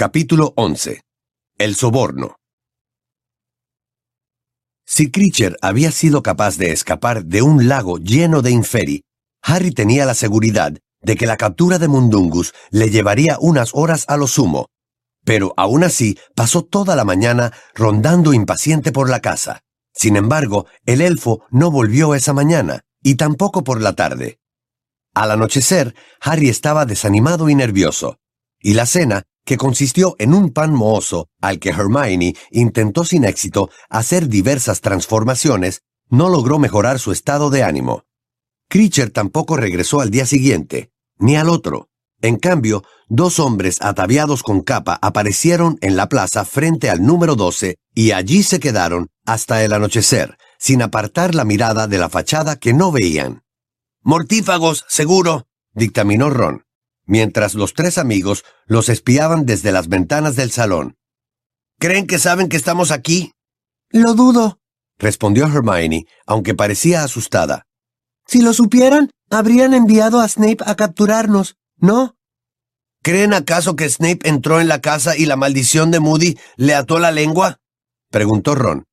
Capítulo 11. El soborno. Si Creature había sido capaz de escapar de un lago lleno de inferi, Harry tenía la seguridad de que la captura de Mundungus le llevaría unas horas a lo sumo, pero aún así pasó toda la mañana rondando impaciente por la casa. Sin embargo, el elfo no volvió esa mañana, y tampoco por la tarde. Al anochecer, Harry estaba desanimado y nervioso, y la cena que consistió en un pan mohoso al que Hermione intentó sin éxito hacer diversas transformaciones, no logró mejorar su estado de ánimo. Creature tampoco regresó al día siguiente, ni al otro. En cambio, dos hombres ataviados con capa aparecieron en la plaza frente al número 12 y allí se quedaron hasta el anochecer, sin apartar la mirada de la fachada que no veían. Mortífagos, seguro, dictaminó Ron mientras los tres amigos los espiaban desde las ventanas del salón. ¿Creen que saben que estamos aquí? Lo dudo, respondió Hermione, aunque parecía asustada. Si lo supieran, habrían enviado a Snape a capturarnos, ¿no? ¿Creen acaso que Snape entró en la casa y la maldición de Moody le ató la lengua? preguntó Ron.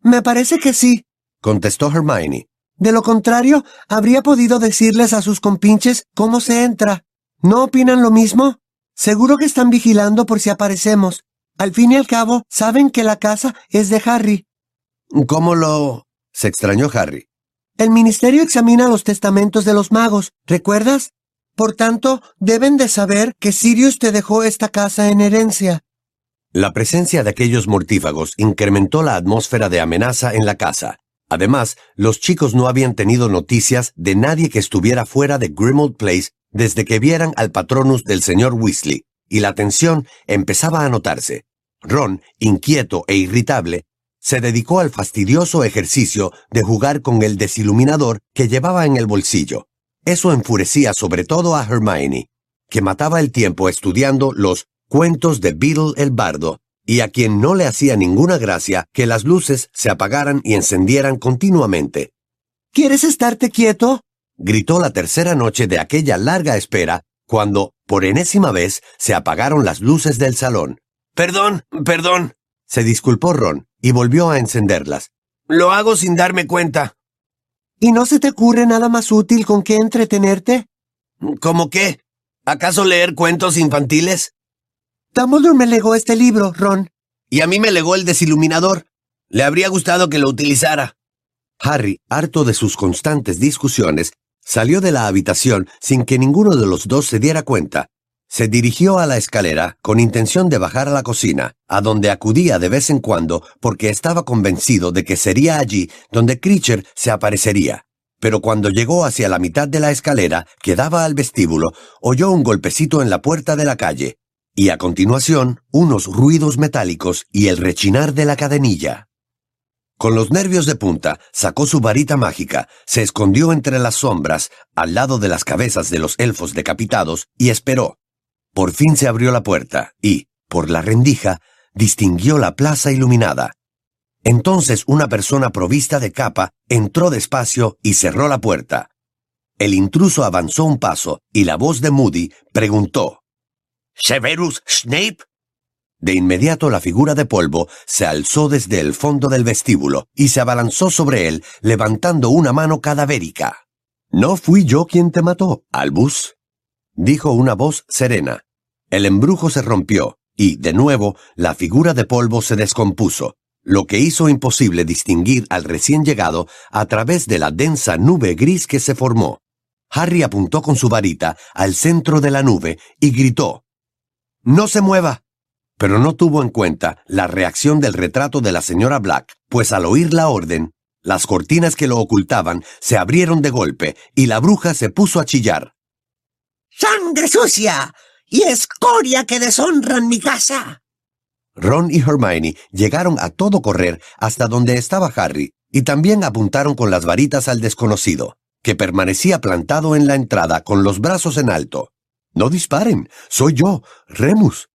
Me parece que sí, contestó Hermione. De lo contrario, habría podido decirles a sus compinches cómo se entra. ¿No opinan lo mismo? Seguro que están vigilando por si aparecemos. Al fin y al cabo, saben que la casa es de Harry. ¿Cómo lo...? se extrañó Harry. El ministerio examina los testamentos de los magos, ¿recuerdas? Por tanto, deben de saber que Sirius te dejó esta casa en herencia. La presencia de aquellos mortífagos incrementó la atmósfera de amenaza en la casa. Además, los chicos no habían tenido noticias de nadie que estuviera fuera de Grimmauld Place desde que vieran al patronus del señor Weasley, y la tensión empezaba a notarse. Ron, inquieto e irritable, se dedicó al fastidioso ejercicio de jugar con el desiluminador que llevaba en el bolsillo. Eso enfurecía sobre todo a Hermione, que mataba el tiempo estudiando los cuentos de Beetle el Bardo, y a quien no le hacía ninguna gracia que las luces se apagaran y encendieran continuamente. ¿Quieres estarte quieto? gritó la tercera noche de aquella larga espera, cuando, por enésima vez, se apagaron las luces del salón. Perdón, perdón, se disculpó Ron y volvió a encenderlas. Lo hago sin darme cuenta. ¿Y no se te ocurre nada más útil con qué entretenerte? ¿Cómo qué? ¿Acaso leer cuentos infantiles? Dumbledore me legó este libro, Ron. Y a mí me legó el desiluminador. Le habría gustado que lo utilizara. Harry, harto de sus constantes discusiones, Salió de la habitación sin que ninguno de los dos se diera cuenta. Se dirigió a la escalera con intención de bajar a la cocina, a donde acudía de vez en cuando porque estaba convencido de que sería allí donde Creature se aparecería. Pero cuando llegó hacia la mitad de la escalera que daba al vestíbulo, oyó un golpecito en la puerta de la calle, y a continuación unos ruidos metálicos y el rechinar de la cadenilla. Con los nervios de punta, sacó su varita mágica, se escondió entre las sombras, al lado de las cabezas de los elfos decapitados, y esperó. Por fin se abrió la puerta, y, por la rendija, distinguió la plaza iluminada. Entonces una persona provista de capa entró despacio y cerró la puerta. El intruso avanzó un paso, y la voz de Moody preguntó ¿Severus Snape? De inmediato la figura de polvo se alzó desde el fondo del vestíbulo y se abalanzó sobre él, levantando una mano cadavérica. No fui yo quien te mató, Albus, dijo una voz serena. El embrujo se rompió, y, de nuevo, la figura de polvo se descompuso, lo que hizo imposible distinguir al recién llegado a través de la densa nube gris que se formó. Harry apuntó con su varita al centro de la nube y gritó No se mueva pero no tuvo en cuenta la reacción del retrato de la señora Black, pues al oír la orden, las cortinas que lo ocultaban se abrieron de golpe y la bruja se puso a chillar. ¡Sangre sucia! ¡Y escoria que deshonran mi casa! Ron y Hermione llegaron a todo correr hasta donde estaba Harry y también apuntaron con las varitas al desconocido, que permanecía plantado en la entrada con los brazos en alto. No disparen, soy yo, Remus.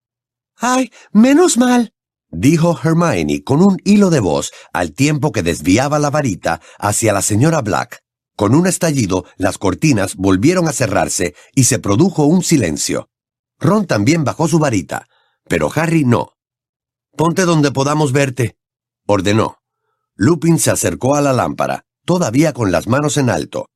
¡Ay, menos mal! dijo Hermione con un hilo de voz al tiempo que desviaba la varita hacia la señora Black. Con un estallido, las cortinas volvieron a cerrarse y se produjo un silencio. Ron también bajó su varita. pero Harry no. Ponte donde podamos verte, ordenó. Lupin se acercó a la lámpara, todavía con las manos en alto.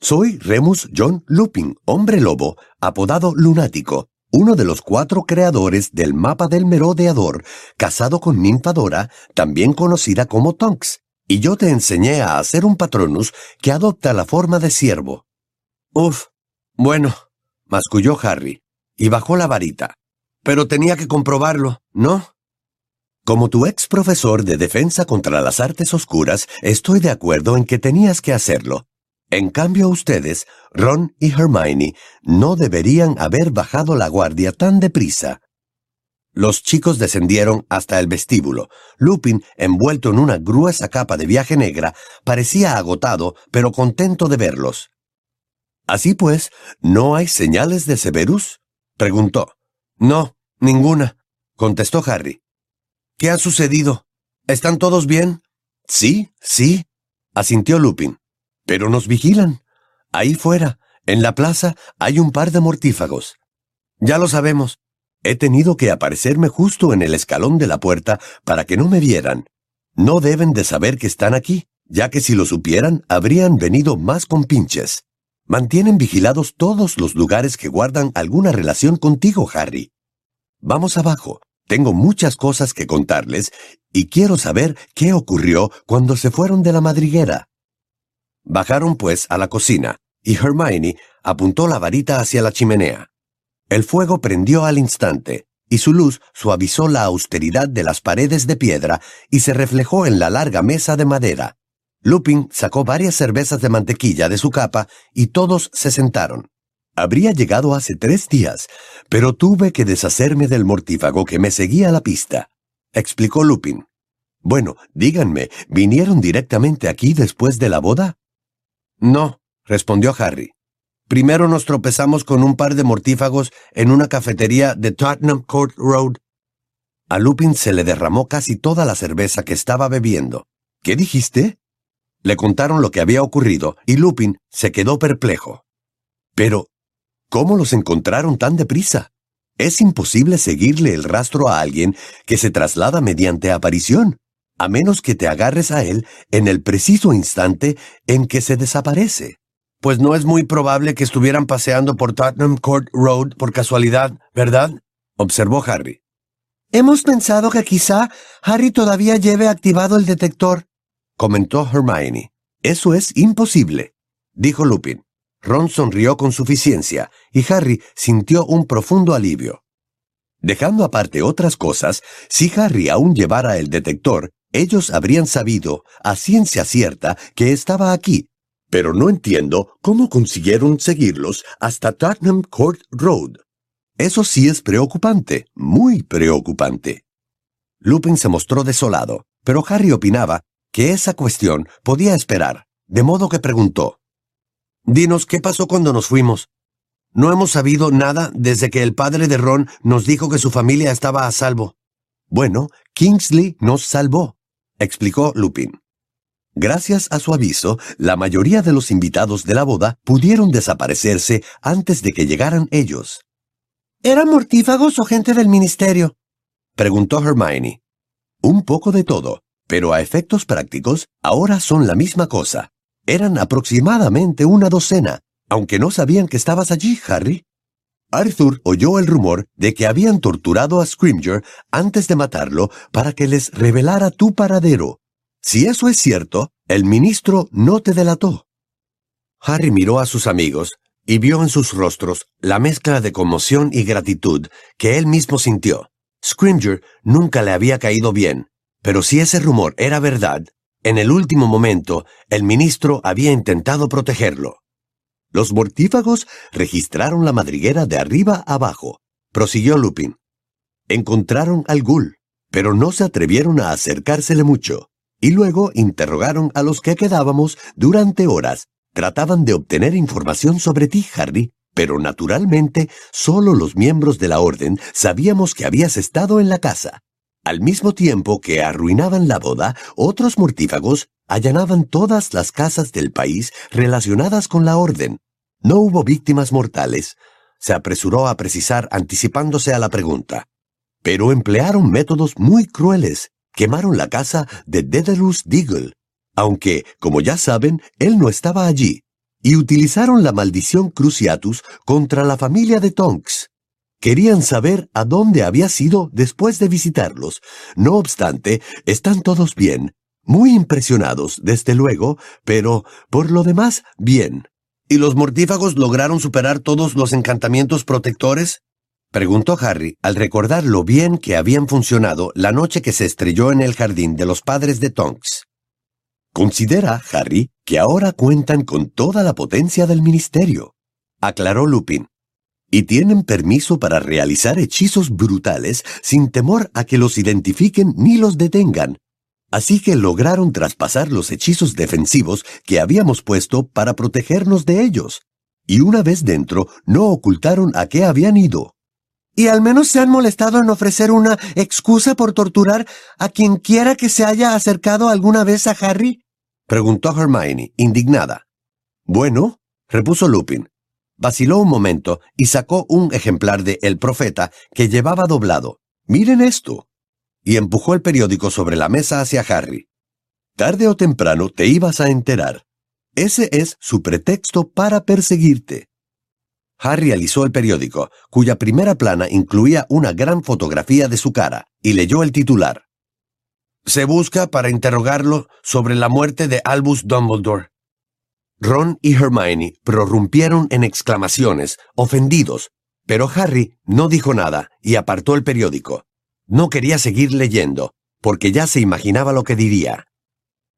Soy Remus John Lupin, hombre lobo, apodado Lunático, uno de los cuatro creadores del mapa del merodeador, casado con Ninfadora, también conocida como Tonks, y yo te enseñé a hacer un patronus que adopta la forma de ciervo. Uf, bueno, masculló Harry, y bajó la varita. Pero tenía que comprobarlo, ¿no? Como tu ex profesor de defensa contra las artes oscuras, estoy de acuerdo en que tenías que hacerlo. En cambio ustedes, Ron y Hermione, no deberían haber bajado la guardia tan deprisa. Los chicos descendieron hasta el vestíbulo. Lupin, envuelto en una gruesa capa de viaje negra, parecía agotado, pero contento de verlos. Así pues, ¿no hay señales de Severus? preguntó. No, ninguna, contestó Harry. ¿Qué ha sucedido? ¿Están todos bien? Sí, sí, asintió Lupin. Pero nos vigilan. Ahí fuera, en la plaza, hay un par de mortífagos. Ya lo sabemos. He tenido que aparecerme justo en el escalón de la puerta para que no me vieran. No deben de saber que están aquí, ya que si lo supieran, habrían venido más compinches. Mantienen vigilados todos los lugares que guardan alguna relación contigo, Harry. Vamos abajo. Tengo muchas cosas que contarles y quiero saber qué ocurrió cuando se fueron de la madriguera. Bajaron pues a la cocina, y Hermione apuntó la varita hacia la chimenea. El fuego prendió al instante, y su luz suavizó la austeridad de las paredes de piedra y se reflejó en la larga mesa de madera. Lupin sacó varias cervezas de mantequilla de su capa y todos se sentaron. Habría llegado hace tres días, pero tuve que deshacerme del mortífago que me seguía a la pista, explicó Lupin. Bueno, díganme, ¿vinieron directamente aquí después de la boda? No, respondió Harry. Primero nos tropezamos con un par de mortífagos en una cafetería de Tottenham Court Road. A Lupin se le derramó casi toda la cerveza que estaba bebiendo. ¿Qué dijiste? Le contaron lo que había ocurrido y Lupin se quedó perplejo. Pero, ¿cómo los encontraron tan deprisa? Es imposible seguirle el rastro a alguien que se traslada mediante aparición a menos que te agarres a él en el preciso instante en que se desaparece. Pues no es muy probable que estuvieran paseando por Tottenham Court Road por casualidad, ¿verdad? observó Harry. Hemos pensado que quizá Harry todavía lleve activado el detector, comentó Hermione. Eso es imposible, dijo Lupin. Ron sonrió con suficiencia y Harry sintió un profundo alivio. Dejando aparte otras cosas, si Harry aún llevara el detector, ellos habrían sabido, a ciencia cierta, que estaba aquí, pero no entiendo cómo consiguieron seguirlos hasta Tottenham Court Road. Eso sí es preocupante, muy preocupante. Lupin se mostró desolado, pero Harry opinaba que esa cuestión podía esperar, de modo que preguntó. Dinos, ¿qué pasó cuando nos fuimos? No hemos sabido nada desde que el padre de Ron nos dijo que su familia estaba a salvo. Bueno, Kingsley nos salvó explicó Lupin. Gracias a su aviso, la mayoría de los invitados de la boda pudieron desaparecerse antes de que llegaran ellos. ¿Eran mortífagos o gente del ministerio? preguntó Hermione. Un poco de todo, pero a efectos prácticos, ahora son la misma cosa. Eran aproximadamente una docena, aunque no sabían que estabas allí, Harry. Arthur oyó el rumor de que habían torturado a Scrimger antes de matarlo para que les revelara tu paradero. Si eso es cierto, el ministro no te delató. Harry miró a sus amigos y vio en sus rostros la mezcla de conmoción y gratitud que él mismo sintió. Scrimger nunca le había caído bien, pero si ese rumor era verdad, en el último momento el ministro había intentado protegerlo. Los mortífagos registraron la madriguera de arriba abajo, prosiguió Lupin. Encontraron al ghoul, pero no se atrevieron a acercársele mucho, y luego interrogaron a los que quedábamos durante horas. Trataban de obtener información sobre ti, Harry, pero naturalmente solo los miembros de la orden sabíamos que habías estado en la casa. Al mismo tiempo que arruinaban la boda, otros mortífagos allanaban todas las casas del país relacionadas con la orden. No hubo víctimas mortales, se apresuró a precisar anticipándose a la pregunta. pero emplearon métodos muy crueles. Quemaron la casa de Dedalus Deagle, aunque, como ya saben, él no estaba allí, y utilizaron la maldición Cruciatus contra la familia de Tonks. Querían saber a dónde había sido después de visitarlos. No obstante, están todos bien, muy impresionados, desde luego, pero, por lo demás, bien. ¿Y los mortífagos lograron superar todos los encantamientos protectores? Preguntó Harry al recordar lo bien que habían funcionado la noche que se estrelló en el jardín de los padres de Tonks. Considera, Harry, que ahora cuentan con toda la potencia del ministerio, aclaró Lupin, y tienen permiso para realizar hechizos brutales sin temor a que los identifiquen ni los detengan. Así que lograron traspasar los hechizos defensivos que habíamos puesto para protegernos de ellos. Y una vez dentro, no ocultaron a qué habían ido. ¿Y al menos se han molestado en ofrecer una excusa por torturar a quien quiera que se haya acercado alguna vez a Harry? Preguntó Hermione, indignada. Bueno, repuso Lupin. Vaciló un momento y sacó un ejemplar de El Profeta que llevaba doblado. Miren esto. Y empujó el periódico sobre la mesa hacia Harry. Tarde o temprano te ibas a enterar. Ese es su pretexto para perseguirte. Harry alisó el periódico, cuya primera plana incluía una gran fotografía de su cara, y leyó el titular. Se busca para interrogarlo sobre la muerte de Albus Dumbledore. Ron y Hermione prorrumpieron en exclamaciones, ofendidos, pero Harry no dijo nada y apartó el periódico. No quería seguir leyendo, porque ya se imaginaba lo que diría.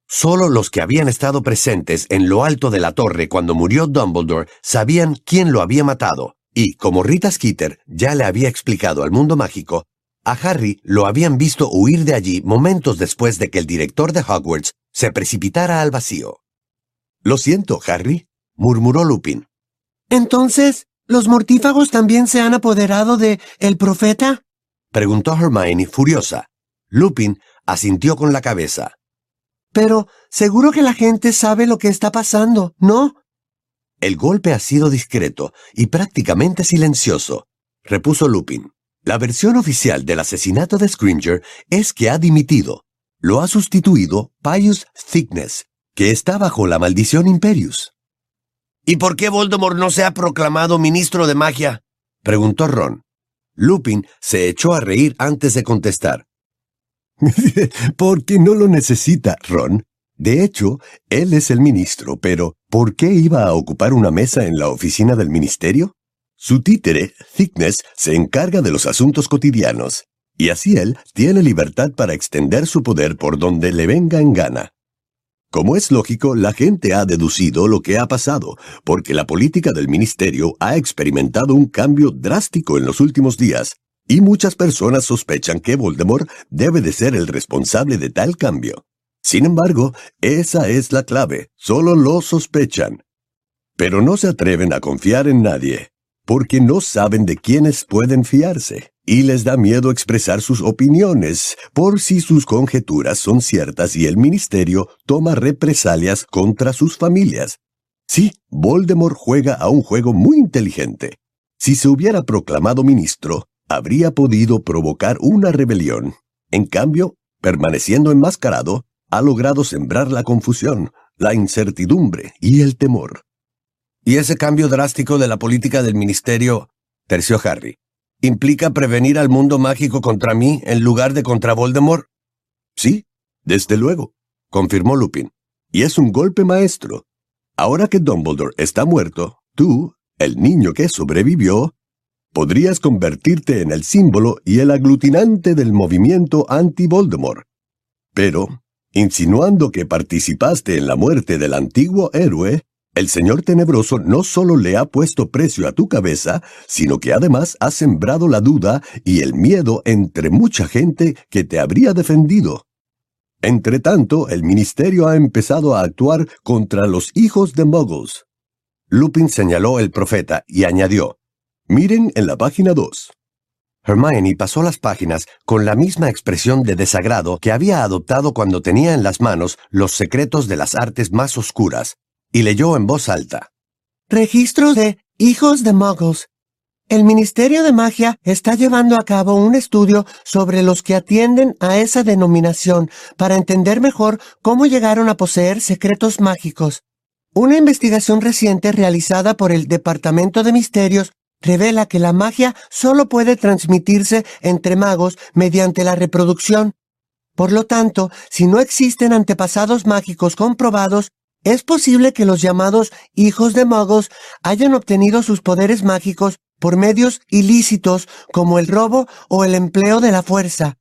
Solo los que habían estado presentes en lo alto de la torre cuando murió Dumbledore sabían quién lo había matado, y como Rita Skeeter ya le había explicado al mundo mágico, a Harry lo habían visto huir de allí momentos después de que el director de Hogwarts se precipitara al vacío. Lo siento, Harry, murmuró Lupin. Entonces, ¿los mortífagos también se han apoderado de el profeta? Preguntó Hermione furiosa. Lupin asintió con la cabeza. Pero seguro que la gente sabe lo que está pasando, ¿no? El golpe ha sido discreto y prácticamente silencioso, repuso Lupin. La versión oficial del asesinato de Scringer es que ha dimitido. Lo ha sustituido Pius Thickness, que está bajo la maldición Imperius. ¿Y por qué Voldemort no se ha proclamado ministro de magia? preguntó Ron. Lupin se echó a reír antes de contestar. Porque no lo necesita, Ron. De hecho, él es el ministro, pero ¿por qué iba a ocupar una mesa en la oficina del ministerio? Su títere, Thickness, se encarga de los asuntos cotidianos, y así él tiene libertad para extender su poder por donde le venga en gana. Como es lógico, la gente ha deducido lo que ha pasado, porque la política del ministerio ha experimentado un cambio drástico en los últimos días, y muchas personas sospechan que Voldemort debe de ser el responsable de tal cambio. Sin embargo, esa es la clave, solo lo sospechan. Pero no se atreven a confiar en nadie, porque no saben de quiénes pueden fiarse, y les da miedo expresar sus opiniones por si sus conjeturas son ciertas y el ministerio toma represalias contra sus familias. Sí, Voldemort juega a un juego muy inteligente. Si se hubiera proclamado ministro, habría podido provocar una rebelión. En cambio, permaneciendo enmascarado, ha logrado sembrar la confusión, la incertidumbre y el temor. ¿Y ese cambio drástico de la política del ministerio, terció Harry, implica prevenir al mundo mágico contra mí en lugar de contra Voldemort? Sí, desde luego, confirmó Lupin. Y es un golpe maestro. Ahora que Dumbledore está muerto, tú, el niño que sobrevivió, podrías convertirte en el símbolo y el aglutinante del movimiento anti-Voldemort. Pero, insinuando que participaste en la muerte del antiguo héroe, el Señor Tenebroso no solo le ha puesto precio a tu cabeza, sino que además ha sembrado la duda y el miedo entre mucha gente que te habría defendido. Entretanto, el ministerio ha empezado a actuar contra los hijos de Muggles. Lupin señaló el profeta y añadió, Miren en la página 2. Hermione pasó las páginas con la misma expresión de desagrado que había adoptado cuando tenía en las manos los secretos de las artes más oscuras, y leyó en voz alta. Registro de hijos de muggles. El Ministerio de Magia está llevando a cabo un estudio sobre los que atienden a esa denominación para entender mejor cómo llegaron a poseer secretos mágicos. Una investigación reciente realizada por el Departamento de Misterios revela que la magia solo puede transmitirse entre magos mediante la reproducción. Por lo tanto, si no existen antepasados mágicos comprobados, es posible que los llamados hijos de magos hayan obtenido sus poderes mágicos por medios ilícitos como el robo o el empleo de la fuerza.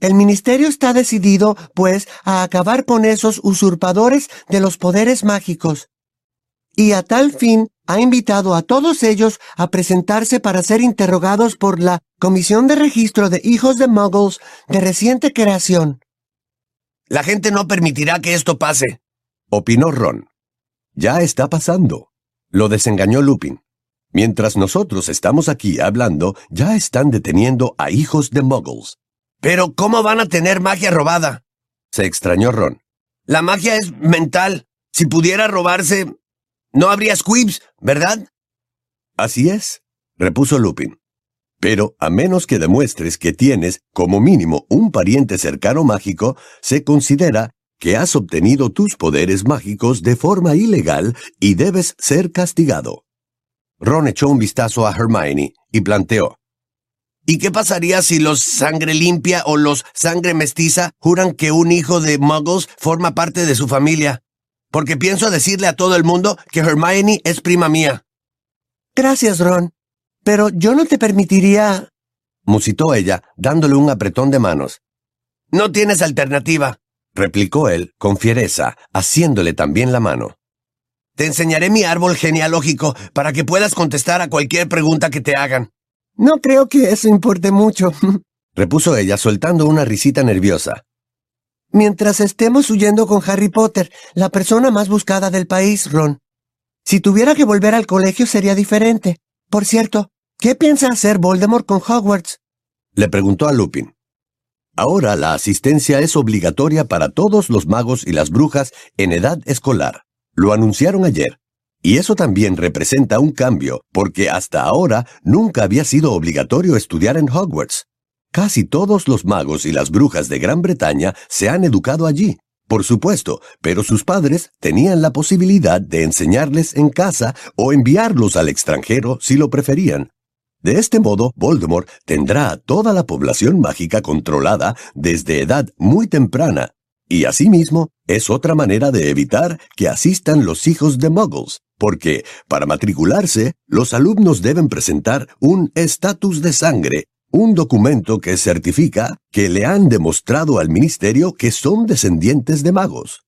El ministerio está decidido, pues, a acabar con esos usurpadores de los poderes mágicos. Y a tal fin ha invitado a todos ellos a presentarse para ser interrogados por la Comisión de Registro de Hijos de Muggles de reciente creación. La gente no permitirá que esto pase, opinó Ron. Ya está pasando. Lo desengañó Lupin. Mientras nosotros estamos aquí hablando, ya están deteniendo a hijos de muggles. Pero ¿cómo van a tener magia robada? Se extrañó Ron. La magia es mental. Si pudiera robarse, no habría squibs, ¿verdad? Así es, repuso Lupin. Pero a menos que demuestres que tienes, como mínimo, un pariente cercano mágico, se considera que has obtenido tus poderes mágicos de forma ilegal y debes ser castigado. Ron echó un vistazo a Hermione y planteó. ¿Y qué pasaría si los sangre limpia o los sangre mestiza juran que un hijo de Muggles forma parte de su familia? Porque pienso decirle a todo el mundo que Hermione es prima mía. Gracias, Ron. Pero yo no te permitiría... musitó ella, dándole un apretón de manos. No tienes alternativa, replicó él con fiereza, haciéndole también la mano. Te enseñaré mi árbol genealógico para que puedas contestar a cualquier pregunta que te hagan. No creo que eso importe mucho, repuso ella soltando una risita nerviosa. Mientras estemos huyendo con Harry Potter, la persona más buscada del país, Ron. Si tuviera que volver al colegio sería diferente. Por cierto, ¿qué piensa hacer Voldemort con Hogwarts? Le preguntó a Lupin. Ahora la asistencia es obligatoria para todos los magos y las brujas en edad escolar. Lo anunciaron ayer. Y eso también representa un cambio, porque hasta ahora nunca había sido obligatorio estudiar en Hogwarts. Casi todos los magos y las brujas de Gran Bretaña se han educado allí, por supuesto, pero sus padres tenían la posibilidad de enseñarles en casa o enviarlos al extranjero si lo preferían. De este modo, Voldemort tendrá a toda la población mágica controlada desde edad muy temprana y asimismo, es otra manera de evitar que asistan los hijos de muggles, porque, para matricularse, los alumnos deben presentar un estatus de sangre, un documento que certifica que le han demostrado al ministerio que son descendientes de magos.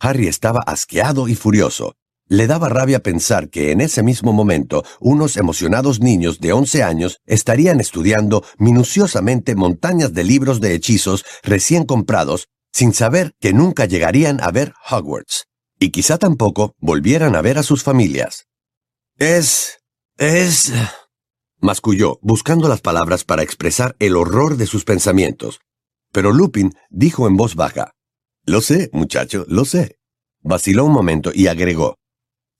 Harry estaba asqueado y furioso. Le daba rabia pensar que en ese mismo momento unos emocionados niños de 11 años estarían estudiando minuciosamente montañas de libros de hechizos recién comprados sin saber que nunca llegarían a ver Hogwarts, y quizá tampoco volvieran a ver a sus familias. Es... es... masculló, buscando las palabras para expresar el horror de sus pensamientos. Pero Lupin dijo en voz baja, Lo sé, muchacho, lo sé. Vaciló un momento y agregó,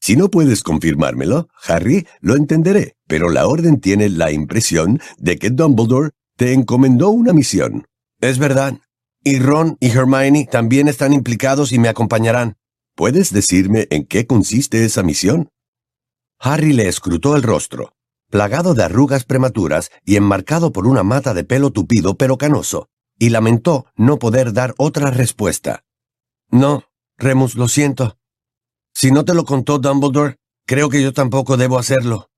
Si no puedes confirmármelo, Harry, lo entenderé, pero la orden tiene la impresión de que Dumbledore te encomendó una misión. Es verdad, y Ron y Hermione también están implicados y me acompañarán. ¿Puedes decirme en qué consiste esa misión? Harry le escrutó el rostro, plagado de arrugas prematuras y enmarcado por una mata de pelo tupido pero canoso, y lamentó no poder dar otra respuesta. No, Remus, lo siento. Si no te lo contó Dumbledore, creo que yo tampoco debo hacerlo.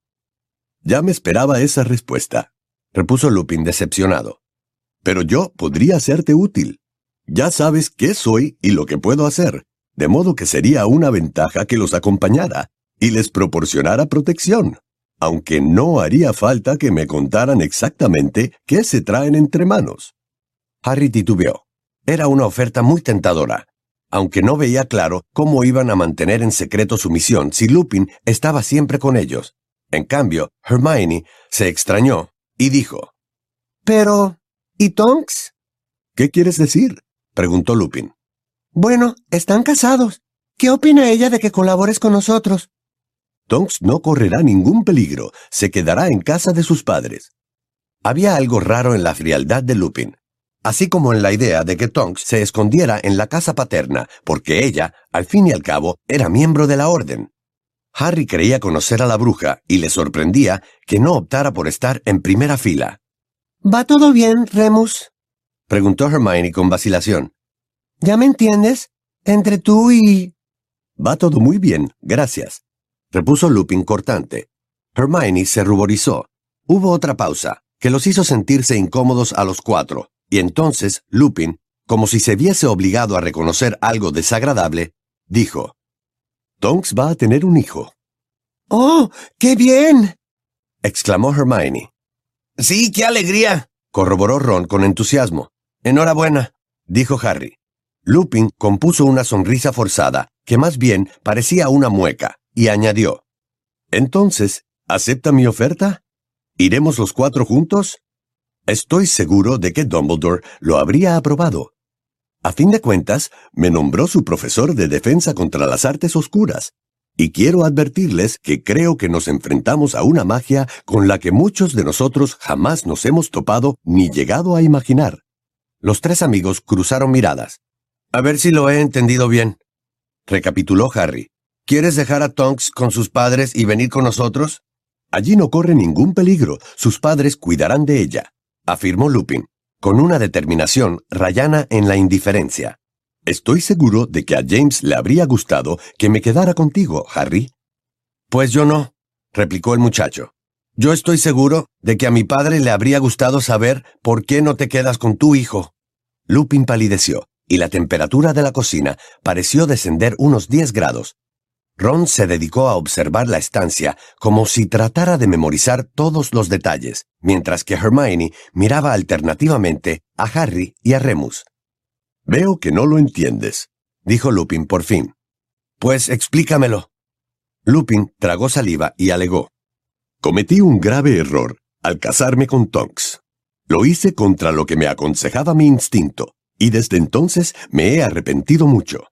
Ya me esperaba esa respuesta, repuso Lupin decepcionado pero yo podría serte útil. Ya sabes qué soy y lo que puedo hacer, de modo que sería una ventaja que los acompañara y les proporcionara protección, aunque no haría falta que me contaran exactamente qué se traen entre manos. Harry titubeó. Era una oferta muy tentadora, aunque no veía claro cómo iban a mantener en secreto su misión si Lupin estaba siempre con ellos. En cambio, Hermione se extrañó y dijo, Pero ¿Y Tonks? ¿Qué quieres decir? preguntó Bueno, están casados. ¿Qué opina ella de que colabores con nosotros? Tonks no correrá ningún peligro, se quedará en casa de sus padres. Había algo raro en la frialdad de Lupin, así como en la idea de que Tonks se escondiera en la casa paterna, porque ella, al fin y al cabo, era miembro de la orden. Harry creía conocer a la bruja y le sorprendía que no optara por estar en primera fila. ¿Va todo bien, Remus? preguntó Hermione con vacilación. ¿Ya me entiendes? Entre tú y... Va todo muy bien, gracias, repuso Lupin cortante. Hermione se ruborizó. Hubo otra pausa, que los hizo sentirse incómodos a los cuatro, y entonces Lupin, como si se viese obligado a reconocer algo desagradable, dijo, Tonks va a tener un hijo. ¡Oh, qué bien! exclamó Hermione. Sí, qué alegría, corroboró Ron con entusiasmo. Enhorabuena, dijo Harry. Lupin compuso una sonrisa forzada, que más bien parecía una mueca, y añadió, Entonces, ¿acepta mi oferta? ¿Iremos los cuatro juntos? Estoy seguro de que Dumbledore lo habría aprobado. A fin de cuentas, me nombró su profesor de defensa contra las artes oscuras, y quiero advertirles que creo que nos enfrentamos a una magia con la que muchos de nosotros jamás nos hemos topado ni llegado a imaginar. Los tres amigos cruzaron miradas. A ver si lo he entendido bien. Recapituló Harry. ¿Quieres dejar a Tonks con sus padres y venir con nosotros? Allí no corre ningún peligro. Sus padres cuidarán de ella, afirmó Lupin con una determinación rayana en la indiferencia. Estoy seguro de que a James le habría gustado que me quedara contigo, Harry. Pues yo no, replicó el muchacho. Yo estoy seguro de que a mi padre le habría gustado saber por qué no te quedas con tu hijo. Lupin palideció, y la temperatura de la cocina pareció descender unos diez grados, Ron se dedicó a observar la estancia como si tratara de memorizar todos los detalles, mientras que Hermione miraba alternativamente a Harry y a Remus. Veo que no lo entiendes, dijo Lupin por fin. Pues explícamelo. Lupin tragó saliva y alegó. Cometí un grave error al casarme con Tonks. Lo hice contra lo que me aconsejaba mi instinto, y desde entonces me he arrepentido mucho.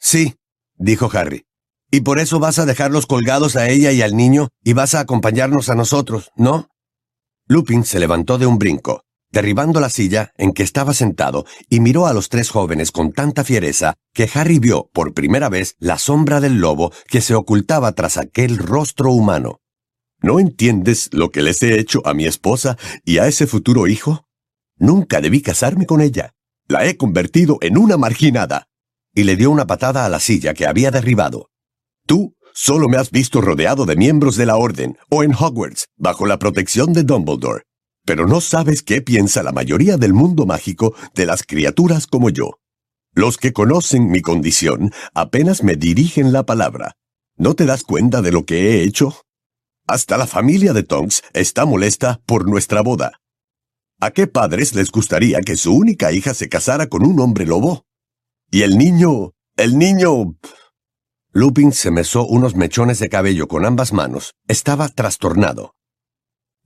Sí, dijo Harry. Y por eso vas a dejarlos colgados a ella y al niño y vas a acompañarnos a nosotros, ¿no? Lupin se levantó de un brinco, derribando la silla en que estaba sentado, y miró a los tres jóvenes con tanta fiereza que Harry vio por primera vez la sombra del lobo que se ocultaba tras aquel rostro humano. ¿No entiendes lo que les he hecho a mi esposa y a ese futuro hijo? Nunca debí casarme con ella. La he convertido en una marginada. Y le dio una patada a la silla que había derribado. Tú solo me has visto rodeado de miembros de la Orden o en Hogwarts, bajo la protección de Dumbledore. Pero no sabes qué piensa la mayoría del mundo mágico de las criaturas como yo. Los que conocen mi condición apenas me dirigen la palabra. ¿No te das cuenta de lo que he hecho? Hasta la familia de Tonks está molesta por nuestra boda. ¿A qué padres les gustaría que su única hija se casara con un hombre lobo? Y el niño... el niño... Lupin se mesó unos mechones de cabello con ambas manos. Estaba trastornado.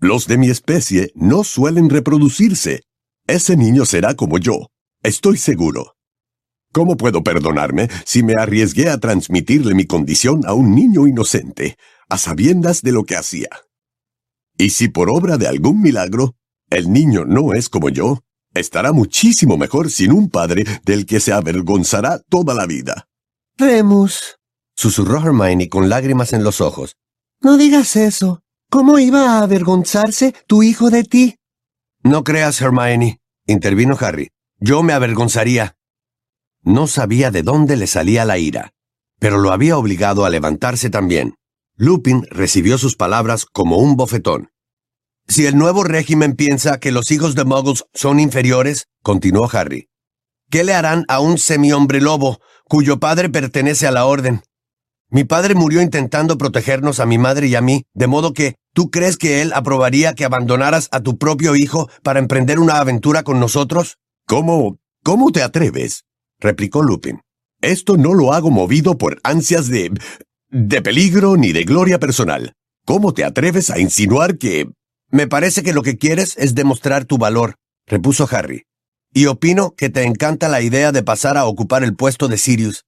Los de mi especie no suelen reproducirse. Ese niño será como yo. Estoy seguro. ¿Cómo puedo perdonarme si me arriesgué a transmitirle mi condición a un niño inocente, a sabiendas de lo que hacía? Y si por obra de algún milagro, el niño no es como yo, estará muchísimo mejor sin un padre del que se avergonzará toda la vida. Remus, susurró Hermione con lágrimas en los ojos. No digas eso. ¿Cómo iba a avergonzarse tu hijo de ti? No creas, Hermione, intervino Harry. Yo me avergonzaría. No sabía de dónde le salía la ira, pero lo había obligado a levantarse también. Lupin recibió sus palabras como un bofetón. Si el nuevo régimen piensa que los hijos de Muggles son inferiores, continuó Harry, ¿qué le harán a un semi-hombre lobo, cuyo padre pertenece a la orden? Mi padre murió intentando protegernos a mi madre y a mí, de modo que, ¿tú crees que él aprobaría que abandonaras a tu propio hijo para emprender una aventura con nosotros? ¿Cómo? ¿Cómo te atreves? replicó Lupin. Esto no lo hago movido por ansias de... de peligro ni de gloria personal. ¿Cómo te atreves a insinuar que... Me parece que lo que quieres es demostrar tu valor, repuso Harry. Y opino que te encanta la idea de pasar a ocupar el puesto de Sirius.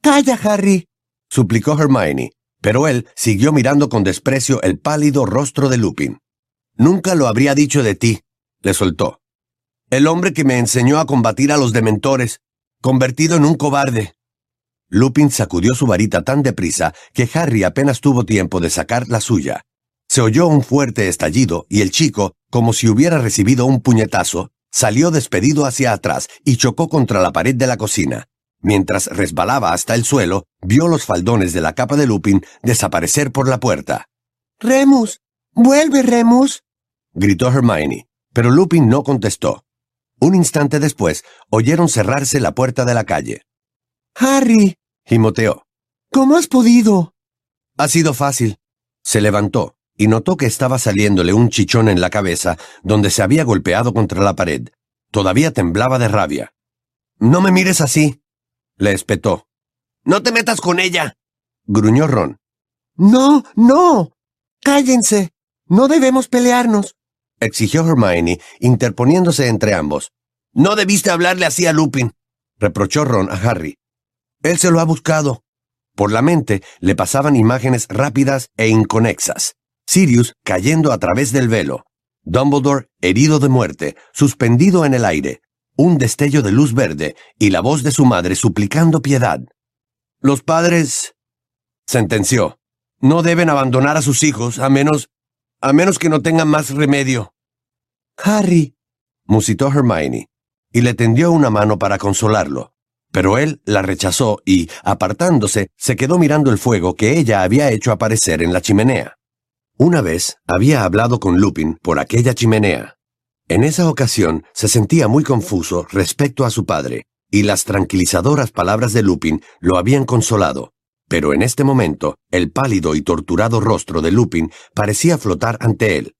Calla, Harry, suplicó Hermione. Pero él siguió mirando con desprecio el pálido rostro de Lupin. Nunca lo habría dicho de ti, le soltó. El hombre que me enseñó a combatir a los dementores, convertido en un cobarde. Lupin sacudió su varita tan deprisa que Harry apenas tuvo tiempo de sacar la suya. Se oyó un fuerte estallido y el chico, como si hubiera recibido un puñetazo, salió despedido hacia atrás y chocó contra la pared de la cocina. Mientras resbalaba hasta el suelo, vio los faldones de la capa de Lupin desaparecer por la puerta. Remus. Vuelve, Remus. gritó Hermione, pero Lupin no contestó. Un instante después, oyeron cerrarse la puerta de la calle. Harry. gimoteó. ¿Cómo has podido? Ha sido fácil. Se levantó y notó que estaba saliéndole un chichón en la cabeza donde se había golpeado contra la pared. Todavía temblaba de rabia. No me mires así, le espetó. No te metas con ella, gruñó Ron. No, no. Cállense. No debemos pelearnos, exigió Hermione, interponiéndose entre ambos. No debiste hablarle así a Lupin, reprochó Ron a Harry. Él se lo ha buscado. Por la mente le pasaban imágenes rápidas e inconexas. Sirius cayendo a través del velo. Dumbledore herido de muerte, suspendido en el aire. Un destello de luz verde y la voz de su madre suplicando piedad. Los padres, sentenció, no deben abandonar a sus hijos a menos a menos que no tengan más remedio. Harry, musitó Hermione, y le tendió una mano para consolarlo. Pero él la rechazó y, apartándose, se quedó mirando el fuego que ella había hecho aparecer en la chimenea. Una vez había hablado con Lupin por aquella chimenea. En esa ocasión se sentía muy confuso respecto a su padre, y las tranquilizadoras palabras de Lupin lo habían consolado. Pero en este momento, el pálido y torturado rostro de Lupin parecía flotar ante él,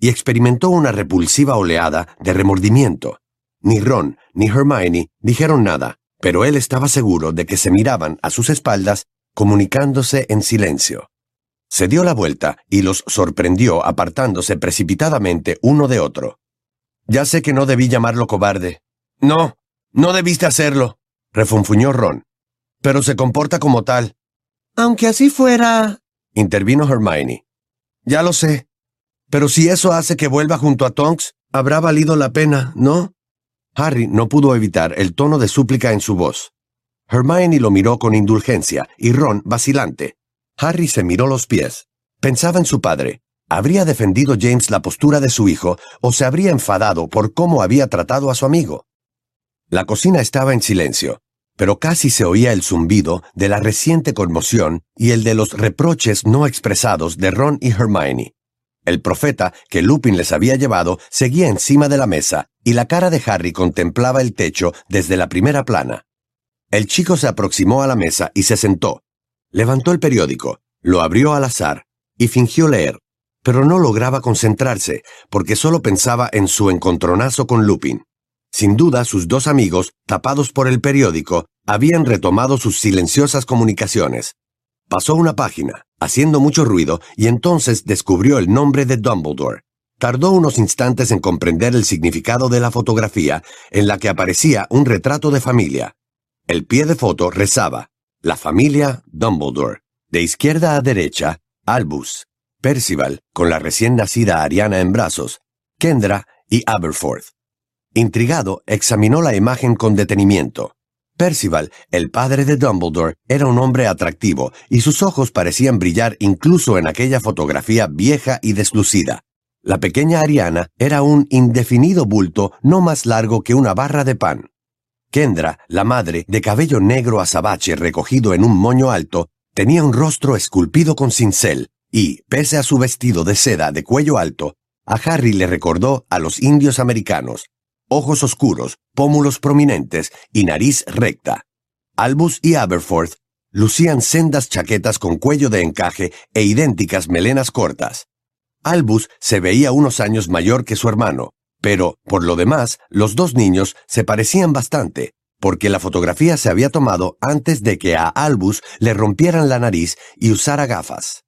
y experimentó una repulsiva oleada de remordimiento. Ni Ron ni Hermione dijeron nada, pero él estaba seguro de que se miraban a sus espaldas, comunicándose en silencio. Se dio la vuelta y los sorprendió apartándose precipitadamente uno de otro. Ya sé que no debí llamarlo cobarde. No, no debiste hacerlo, refunfuñó Ron. Pero se comporta como tal. Aunque así fuera... intervino Hermione. Ya lo sé. Pero si eso hace que vuelva junto a Tonks, habrá valido la pena, ¿no? Harry no pudo evitar el tono de súplica en su voz. Hermione lo miró con indulgencia y Ron vacilante. Harry se miró los pies. Pensaba en su padre. ¿Habría defendido James la postura de su hijo o se habría enfadado por cómo había tratado a su amigo? La cocina estaba en silencio pero casi se oía el zumbido de la reciente conmoción y el de los reproches no expresados de Ron y Hermione. El profeta que Lupin les había llevado seguía encima de la mesa y la cara de Harry contemplaba el techo desde la primera plana. El chico se aproximó a la mesa y se sentó. Levantó el periódico, lo abrió al azar y fingió leer, pero no lograba concentrarse porque solo pensaba en su encontronazo con Lupin. Sin duda, sus dos amigos, tapados por el periódico, habían retomado sus silenciosas comunicaciones. Pasó una página, haciendo mucho ruido, y entonces descubrió el nombre de Dumbledore. Tardó unos instantes en comprender el significado de la fotografía, en la que aparecía un retrato de familia. El pie de foto rezaba, la familia Dumbledore. De izquierda a derecha, Albus, Percival, con la recién nacida Ariana en brazos, Kendra y Aberforth. Intrigado, examinó la imagen con detenimiento. Percival, el padre de Dumbledore, era un hombre atractivo y sus ojos parecían brillar incluso en aquella fotografía vieja y deslucida. La pequeña Ariana era un indefinido bulto no más largo que una barra de pan. Kendra, la madre, de cabello negro azabache recogido en un moño alto, tenía un rostro esculpido con cincel y, pese a su vestido de seda de cuello alto, a Harry le recordó a los indios americanos, ojos oscuros, pómulos prominentes y nariz recta. Albus y Aberforth lucían sendas chaquetas con cuello de encaje e idénticas melenas cortas. Albus se veía unos años mayor que su hermano, pero, por lo demás, los dos niños se parecían bastante, porque la fotografía se había tomado antes de que a Albus le rompieran la nariz y usara gafas.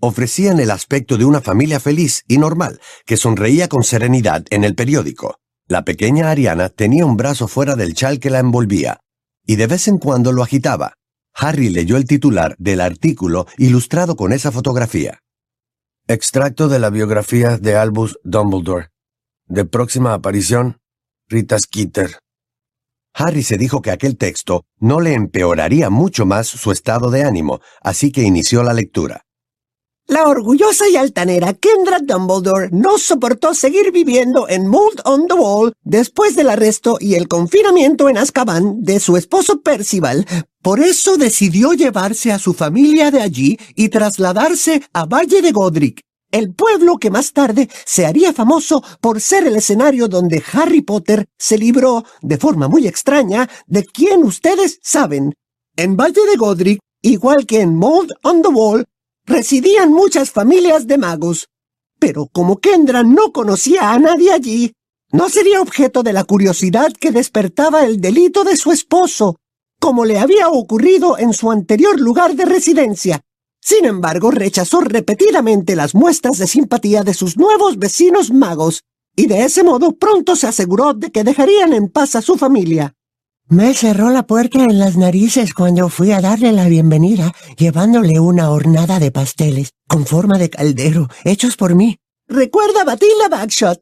Ofrecían el aspecto de una familia feliz y normal, que sonreía con serenidad en el periódico. La pequeña Ariana tenía un brazo fuera del chal que la envolvía, y de vez en cuando lo agitaba. Harry leyó el titular del artículo ilustrado con esa fotografía. Extracto de la biografía de Albus Dumbledore. De próxima aparición, Rita Skeeter. Harry se dijo que aquel texto no le empeoraría mucho más su estado de ánimo, así que inició la lectura. La orgullosa y altanera Kendra Dumbledore no soportó seguir viviendo en Mold on the Wall después del arresto y el confinamiento en Azkaban de su esposo Percival. Por eso decidió llevarse a su familia de allí y trasladarse a Valle de Godric, el pueblo que más tarde se haría famoso por ser el escenario donde Harry Potter se libró, de forma muy extraña, de quien ustedes saben. En Valle de Godric, igual que en Mold on the Wall, residían muchas familias de magos. Pero como Kendra no conocía a nadie allí, no sería objeto de la curiosidad que despertaba el delito de su esposo, como le había ocurrido en su anterior lugar de residencia. Sin embargo, rechazó repetidamente las muestras de simpatía de sus nuevos vecinos magos, y de ese modo pronto se aseguró de que dejarían en paz a su familia. Me cerró la puerta en las narices cuando fui a darle la bienvenida, llevándole una hornada de pasteles, con forma de caldero, hechos por mí. Recuerda Batilda Bagshot.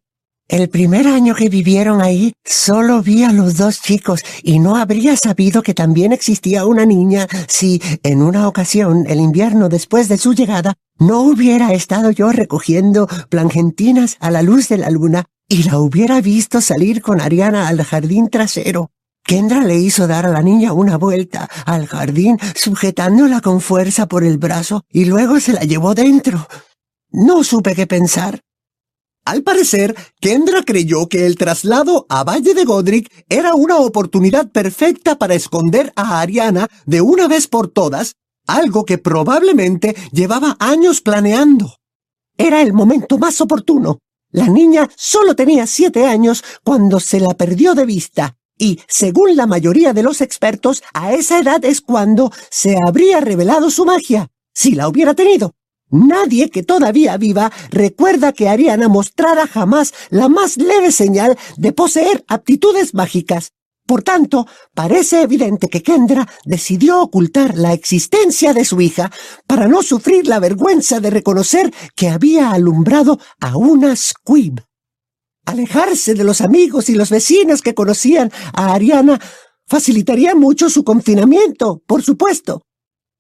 El primer año que vivieron ahí, solo vi a los dos chicos y no habría sabido que también existía una niña si, en una ocasión, el invierno después de su llegada, no hubiera estado yo recogiendo plangentinas a la luz de la luna y la hubiera visto salir con Ariana al jardín trasero. Kendra le hizo dar a la niña una vuelta al jardín, sujetándola con fuerza por el brazo, y luego se la llevó dentro. No supe qué pensar. Al parecer, Kendra creyó que el traslado a Valle de Godric era una oportunidad perfecta para esconder a Ariana de una vez por todas, algo que probablemente llevaba años planeando. Era el momento más oportuno. La niña solo tenía siete años cuando se la perdió de vista, y, según la mayoría de los expertos, a esa edad es cuando se habría revelado su magia, si la hubiera tenido. Nadie que todavía viva recuerda que Ariana mostrara jamás la más leve señal de poseer aptitudes mágicas. Por tanto, parece evidente que Kendra decidió ocultar la existencia de su hija para no sufrir la vergüenza de reconocer que había alumbrado a una squib. Alejarse de los amigos y los vecinos que conocían a Ariana facilitaría mucho su confinamiento, por supuesto.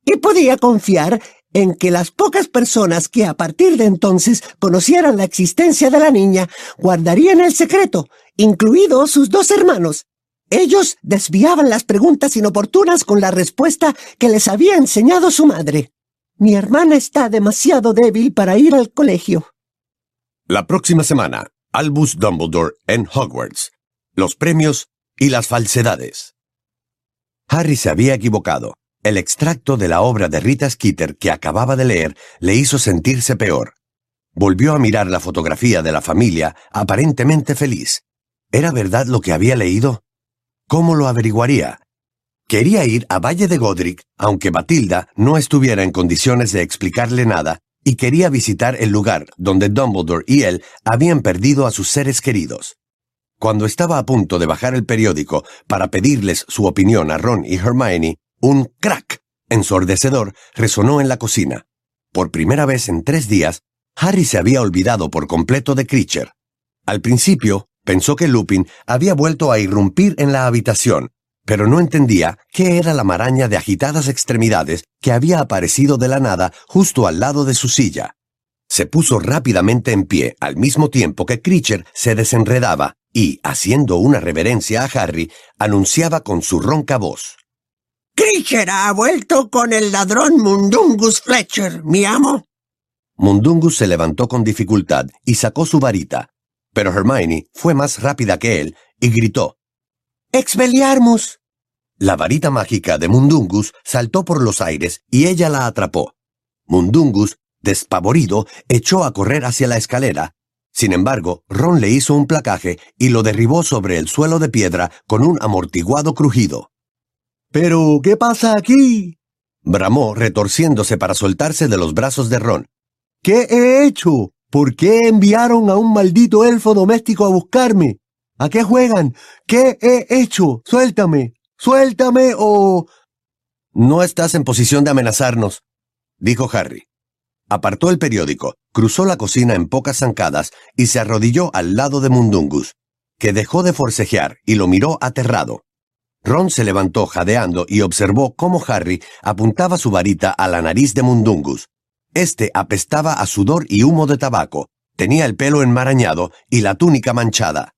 Y podía confiar en que las pocas personas que a partir de entonces conocieran la existencia de la niña guardarían el secreto, incluidos sus dos hermanos. Ellos desviaban las preguntas inoportunas con la respuesta que les había enseñado su madre. Mi hermana está demasiado débil para ir al colegio. La próxima semana, Albus Dumbledore en Hogwarts. Los premios y las falsedades. Harry se había equivocado. El extracto de la obra de Rita Skeeter que acababa de leer le hizo sentirse peor. Volvió a mirar la fotografía de la familia, aparentemente feliz. ¿Era verdad lo que había leído? ¿Cómo lo averiguaría? Quería ir a Valle de Godric, aunque Batilda no estuviera en condiciones de explicarle nada, y quería visitar el lugar donde Dumbledore y él habían perdido a sus seres queridos. Cuando estaba a punto de bajar el periódico para pedirles su opinión a Ron y Hermione, un crack ensordecedor resonó en la cocina. Por primera vez en tres días, Harry se había olvidado por completo de Creature. Al principio, pensó que Lupin había vuelto a irrumpir en la habitación, pero no entendía qué era la maraña de agitadas extremidades que había aparecido de la nada justo al lado de su silla. Se puso rápidamente en pie al mismo tiempo que Creature se desenredaba y, haciendo una reverencia a Harry, anunciaba con su ronca voz. Creature ha vuelto con el ladrón Mundungus Fletcher, mi amo. Mundungus se levantó con dificultad y sacó su varita, pero Hermione fue más rápida que él y gritó. ¡Expeliarmus! La varita mágica de Mundungus saltó por los aires y ella la atrapó. Mundungus, despavorido, echó a correr hacia la escalera. Sin embargo, Ron le hizo un placaje y lo derribó sobre el suelo de piedra con un amortiguado crujido. ¿Pero qué pasa aquí? bramó, retorciéndose para soltarse de los brazos de Ron. ¿Qué he hecho? ¿Por qué enviaron a un maldito elfo doméstico a buscarme? ¿A qué juegan? ¿Qué he hecho? Suéltame. Suéltame o... No estás en posición de amenazarnos, dijo Harry. Apartó el periódico, cruzó la cocina en pocas zancadas y se arrodilló al lado de Mundungus, que dejó de forcejear y lo miró aterrado. Ron se levantó jadeando y observó cómo Harry apuntaba su varita a la nariz de Mundungus. Este apestaba a sudor y humo de tabaco, tenía el pelo enmarañado y la túnica manchada.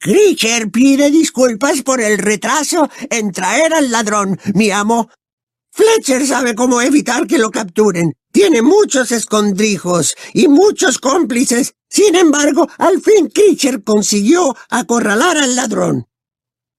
Creature pide disculpas por el retraso en traer al ladrón, mi amo. Fletcher sabe cómo evitar que lo capturen. Tiene muchos escondrijos y muchos cómplices. Sin embargo, al fin Creature consiguió acorralar al ladrón.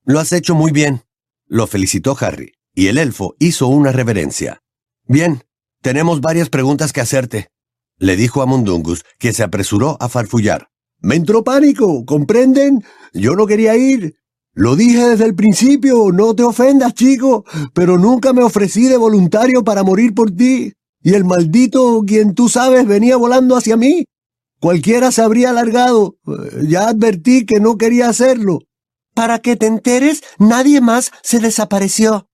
Lo has hecho muy bien, lo felicitó Harry, y el elfo hizo una reverencia. Bien, tenemos varias preguntas que hacerte, le dijo a Mundungus, que se apresuró a farfullar. Me entró pánico, ¿comprenden? Yo no quería ir. Lo dije desde el principio, no te ofendas, chico, pero nunca me ofrecí de voluntario para morir por ti. Y el maldito, quien tú sabes, venía volando hacia mí. Cualquiera se habría alargado. Ya advertí que no quería hacerlo. Para que te enteres, nadie más se desapareció,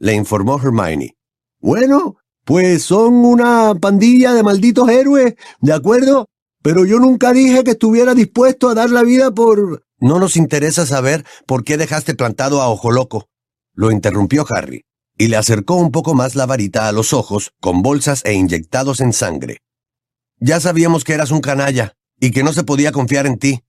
le informó Hermione. Bueno, pues son una pandilla de malditos héroes, ¿de acuerdo? Pero yo nunca dije que estuviera dispuesto a dar la vida por... No nos interesa saber por qué dejaste plantado a Ojo Loco, lo interrumpió Harry, y le acercó un poco más la varita a los ojos, con bolsas e inyectados en sangre. Ya sabíamos que eras un canalla, y que no se podía confiar en ti.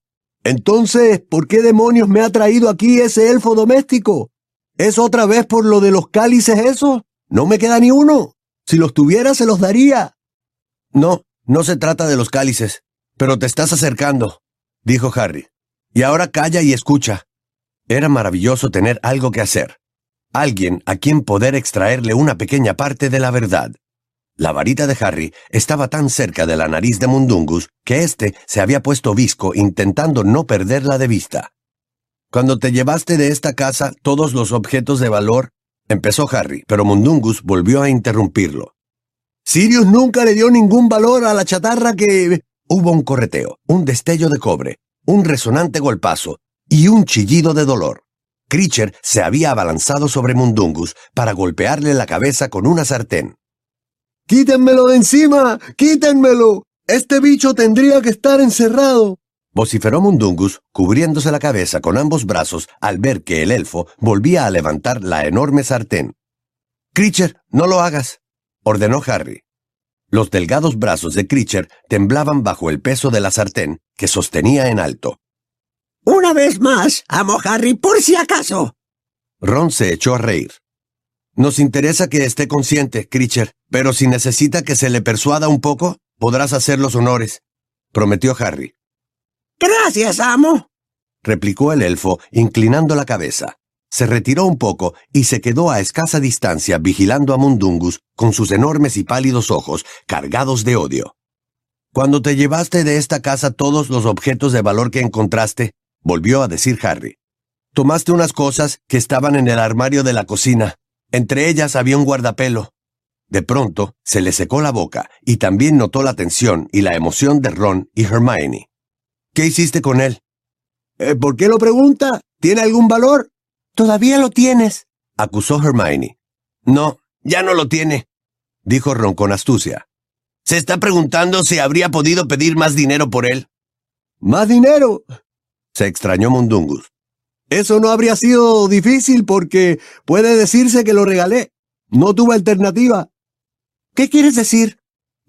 Entonces, ¿por qué demonios me ha traído aquí ese elfo doméstico? ¿Es otra vez por lo de los cálices eso? No me queda ni uno. Si los tuviera, se los daría. No, no se trata de los cálices, pero te estás acercando, dijo Harry. Y ahora calla y escucha. Era maravilloso tener algo que hacer. Alguien a quien poder extraerle una pequeña parte de la verdad. La varita de Harry estaba tan cerca de la nariz de Mundungus que éste se había puesto visco intentando no perderla de vista. Cuando te llevaste de esta casa todos los objetos de valor, empezó Harry, pero Mundungus volvió a interrumpirlo. Sirius nunca le dio ningún valor a la chatarra que... Hubo un correteo, un destello de cobre, un resonante golpazo y un chillido de dolor. Creature se había abalanzado sobre Mundungus para golpearle la cabeza con una sartén. ¡Quítenmelo de encima! ¡Quítenmelo! Este bicho tendría que estar encerrado. Vociferó Mundungus, cubriéndose la cabeza con ambos brazos al ver que el elfo volvía a levantar la enorme sartén. Creature, no lo hagas, ordenó Harry. Los delgados brazos de Creature temblaban bajo el peso de la sartén que sostenía en alto. Una vez más, amo Harry por si acaso. Ron se echó a reír. Nos interesa que esté consciente, Creature, pero si necesita que se le persuada un poco, podrás hacer los honores, prometió Harry. Gracias, amo, replicó el elfo, inclinando la cabeza. Se retiró un poco y se quedó a escasa distancia vigilando a Mundungus con sus enormes y pálidos ojos cargados de odio. Cuando te llevaste de esta casa todos los objetos de valor que encontraste, volvió a decir Harry. Tomaste unas cosas que estaban en el armario de la cocina entre ellas había un guardapelo. De pronto se le secó la boca y también notó la tensión y la emoción de Ron y Hermione. ¿Qué hiciste con él? Eh, ¿Por qué lo pregunta? ¿Tiene algún valor? Todavía lo tienes, acusó Hermione. No, ya no lo tiene, dijo Ron con astucia. Se está preguntando si habría podido pedir más dinero por él. ¿Más dinero? Se extrañó Mundungus. Eso no habría sido difícil porque puede decirse que lo regalé. No tuve alternativa. ¿Qué quieres decir?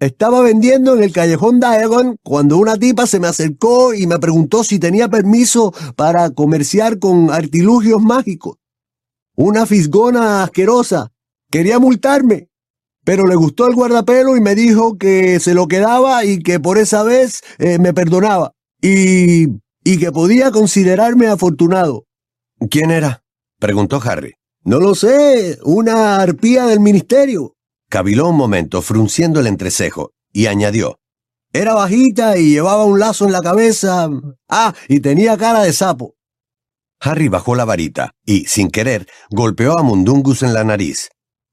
Estaba vendiendo en el callejón Diagon cuando una tipa se me acercó y me preguntó si tenía permiso para comerciar con artilugios mágicos. Una fisgona asquerosa. Quería multarme, pero le gustó el guardapelo y me dijo que se lo quedaba y que por esa vez eh, me perdonaba y, y que podía considerarme afortunado. ¿Quién era? preguntó Harry. No lo sé, una arpía del ministerio. Caviló un momento, frunciendo el entrecejo, y añadió. Era bajita y llevaba un lazo en la cabeza. Ah, y tenía cara de sapo. Harry bajó la varita y, sin querer, golpeó a Mundungus en la nariz.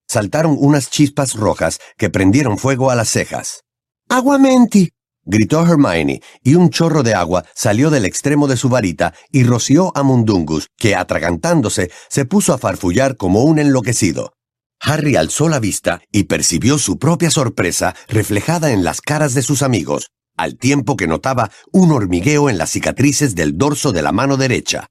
Saltaron unas chispas rojas que prendieron fuego a las cejas. ¡Aguamenti! gritó Hermione, y un chorro de agua salió del extremo de su varita y roció a Mundungus, que, atragantándose, se puso a farfullar como un enloquecido. Harry alzó la vista y percibió su propia sorpresa reflejada en las caras de sus amigos, al tiempo que notaba un hormigueo en las cicatrices del dorso de la mano derecha.